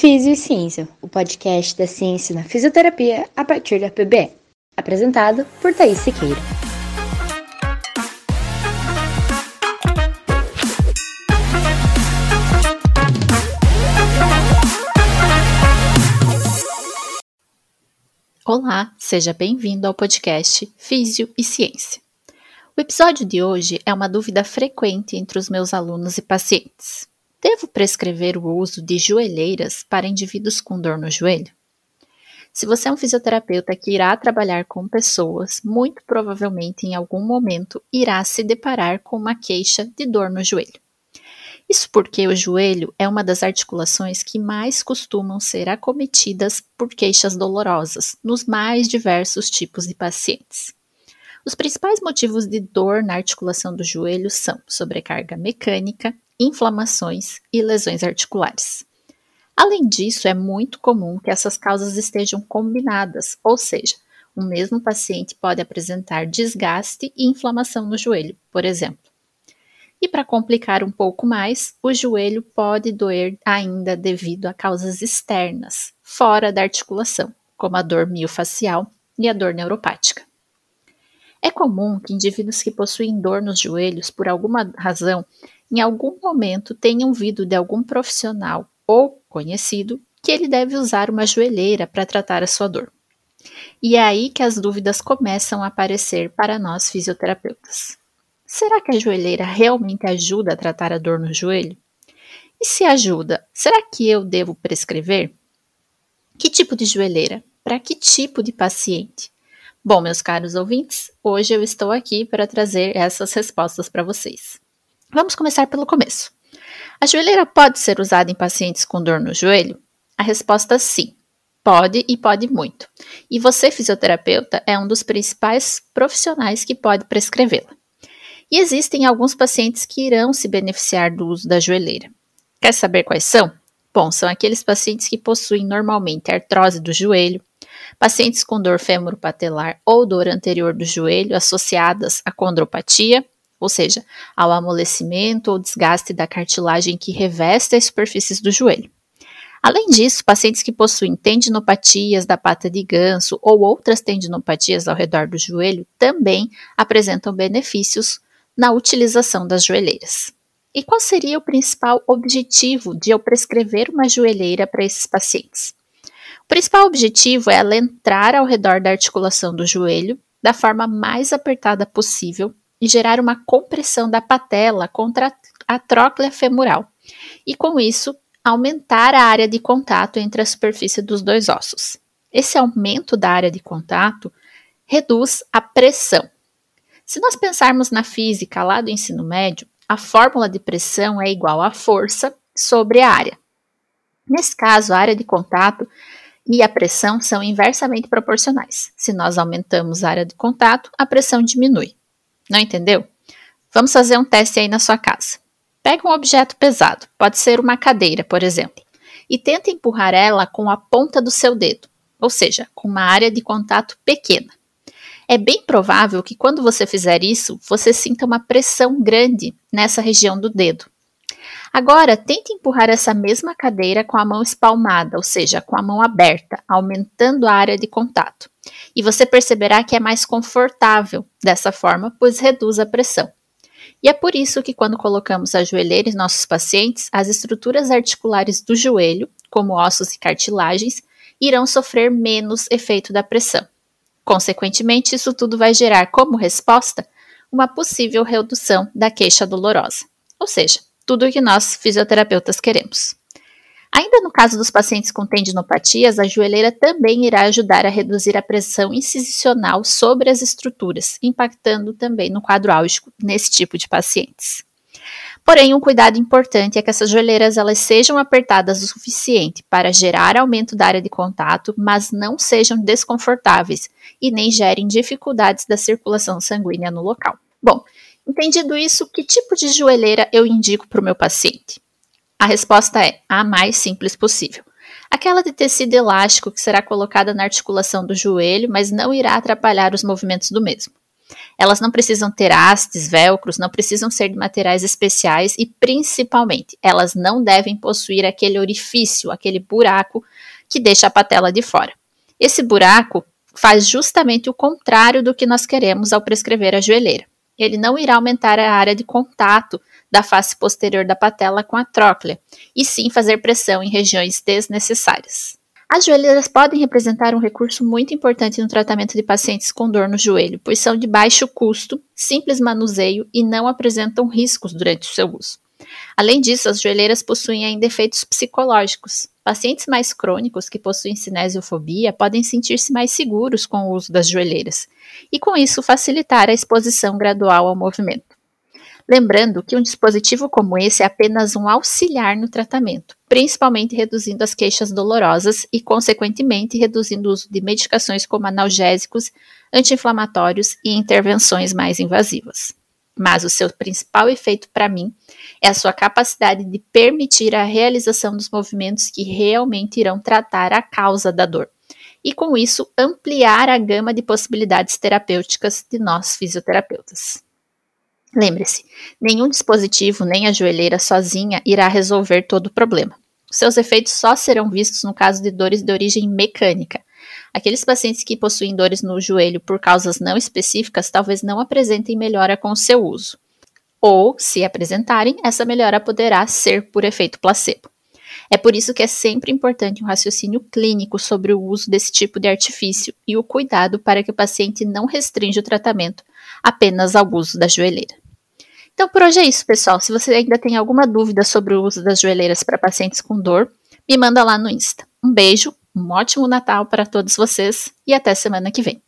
Físio e Ciência, o podcast da ciência na fisioterapia a partir da PBE. Apresentado por Thaís Siqueira. Olá, seja bem-vindo ao podcast Físio e Ciência. O episódio de hoje é uma dúvida frequente entre os meus alunos e pacientes. Devo prescrever o uso de joelheiras para indivíduos com dor no joelho? Se você é um fisioterapeuta que irá trabalhar com pessoas, muito provavelmente em algum momento irá se deparar com uma queixa de dor no joelho. Isso porque o joelho é uma das articulações que mais costumam ser acometidas por queixas dolorosas nos mais diversos tipos de pacientes. Os principais motivos de dor na articulação do joelho são sobrecarga mecânica, inflamações e lesões articulares. Além disso, é muito comum que essas causas estejam combinadas, ou seja, o mesmo paciente pode apresentar desgaste e inflamação no joelho, por exemplo. E para complicar um pouco mais, o joelho pode doer ainda devido a causas externas, fora da articulação, como a dor miofacial e a dor neuropática. É comum que indivíduos que possuem dor nos joelhos, por alguma razão, em algum momento tenham ouvido de algum profissional ou conhecido que ele deve usar uma joelheira para tratar a sua dor. E é aí que as dúvidas começam a aparecer para nós fisioterapeutas. Será que a joelheira realmente ajuda a tratar a dor no joelho? E se ajuda, será que eu devo prescrever? Que tipo de joelheira? Para que tipo de paciente? Bom, meus caros ouvintes, hoje eu estou aqui para trazer essas respostas para vocês. Vamos começar pelo começo. A joelheira pode ser usada em pacientes com dor no joelho? A resposta é sim. Pode e pode muito. E você, fisioterapeuta, é um dos principais profissionais que pode prescrevê-la. E existem alguns pacientes que irão se beneficiar do uso da joelheira. Quer saber quais são? Bom, são aqueles pacientes que possuem normalmente artrose do joelho, pacientes com dor fêmuro-patelar ou dor anterior do joelho associadas à condropatia ou seja, ao amolecimento ou desgaste da cartilagem que reveste as superfícies do joelho. Além disso, pacientes que possuem tendinopatias da pata de ganso ou outras tendinopatias ao redor do joelho também apresentam benefícios na utilização das joelheiras. E qual seria o principal objetivo de eu prescrever uma joelheira para esses pacientes? O principal objetivo é ela entrar ao redor da articulação do joelho da forma mais apertada possível e gerar uma compressão da patela contra a tróclea femoral, e com isso aumentar a área de contato entre a superfície dos dois ossos. Esse aumento da área de contato reduz a pressão. Se nós pensarmos na física lá do ensino médio, a fórmula de pressão é igual à força sobre a área. Nesse caso, a área de contato e a pressão são inversamente proporcionais. Se nós aumentamos a área de contato, a pressão diminui. Não entendeu? Vamos fazer um teste aí na sua casa. Pega um objeto pesado, pode ser uma cadeira, por exemplo, e tenta empurrar ela com a ponta do seu dedo, ou seja, com uma área de contato pequena. É bem provável que quando você fizer isso, você sinta uma pressão grande nessa região do dedo. Agora, tente empurrar essa mesma cadeira com a mão espalmada, ou seja, com a mão aberta, aumentando a área de contato. E você perceberá que é mais confortável dessa forma, pois reduz a pressão. E é por isso que, quando colocamos a joelheira em nossos pacientes, as estruturas articulares do joelho, como ossos e cartilagens, irão sofrer menos efeito da pressão. Consequentemente, isso tudo vai gerar como resposta uma possível redução da queixa dolorosa. Ou seja, tudo o que nós fisioterapeutas queremos. Ainda no caso dos pacientes com tendinopatias, a joelheira também irá ajudar a reduzir a pressão incisional sobre as estruturas, impactando também no quadro álgico nesse tipo de pacientes. Porém, um cuidado importante é que essas joelheiras elas sejam apertadas o suficiente para gerar aumento da área de contato, mas não sejam desconfortáveis e nem gerem dificuldades da circulação sanguínea no local. Bom, Entendido isso, que tipo de joelheira eu indico para o meu paciente? A resposta é a mais simples possível. Aquela de tecido elástico que será colocada na articulação do joelho, mas não irá atrapalhar os movimentos do mesmo. Elas não precisam ter hastes, velcros, não precisam ser de materiais especiais e, principalmente, elas não devem possuir aquele orifício, aquele buraco que deixa a patela de fora. Esse buraco faz justamente o contrário do que nós queremos ao prescrever a joelheira. Ele não irá aumentar a área de contato da face posterior da patela com a tróclea, e sim fazer pressão em regiões desnecessárias. As joelheiras podem representar um recurso muito importante no tratamento de pacientes com dor no joelho, pois são de baixo custo, simples manuseio e não apresentam riscos durante o seu uso. Além disso, as joelheiras possuem ainda efeitos psicológicos. Pacientes mais crônicos que possuem cinesiofobia podem sentir-se mais seguros com o uso das joelheiras e, com isso, facilitar a exposição gradual ao movimento. Lembrando que um dispositivo como esse é apenas um auxiliar no tratamento, principalmente reduzindo as queixas dolorosas e, consequentemente, reduzindo o uso de medicações como analgésicos, anti-inflamatórios e intervenções mais invasivas. Mas o seu principal efeito para mim é a sua capacidade de permitir a realização dos movimentos que realmente irão tratar a causa da dor. E com isso, ampliar a gama de possibilidades terapêuticas de nós fisioterapeutas. Lembre-se, nenhum dispositivo nem a joelheira sozinha irá resolver todo o problema. Seus efeitos só serão vistos no caso de dores de origem mecânica. Aqueles pacientes que possuem dores no joelho por causas não específicas talvez não apresentem melhora com o seu uso. Ou, se apresentarem, essa melhora poderá ser por efeito placebo. É por isso que é sempre importante um raciocínio clínico sobre o uso desse tipo de artifício e o cuidado para que o paciente não restrinja o tratamento apenas ao uso da joelheira. Então, por hoje é isso, pessoal. Se você ainda tem alguma dúvida sobre o uso das joelheiras para pacientes com dor, me manda lá no Insta. Um beijo, um ótimo Natal para todos vocês e até semana que vem.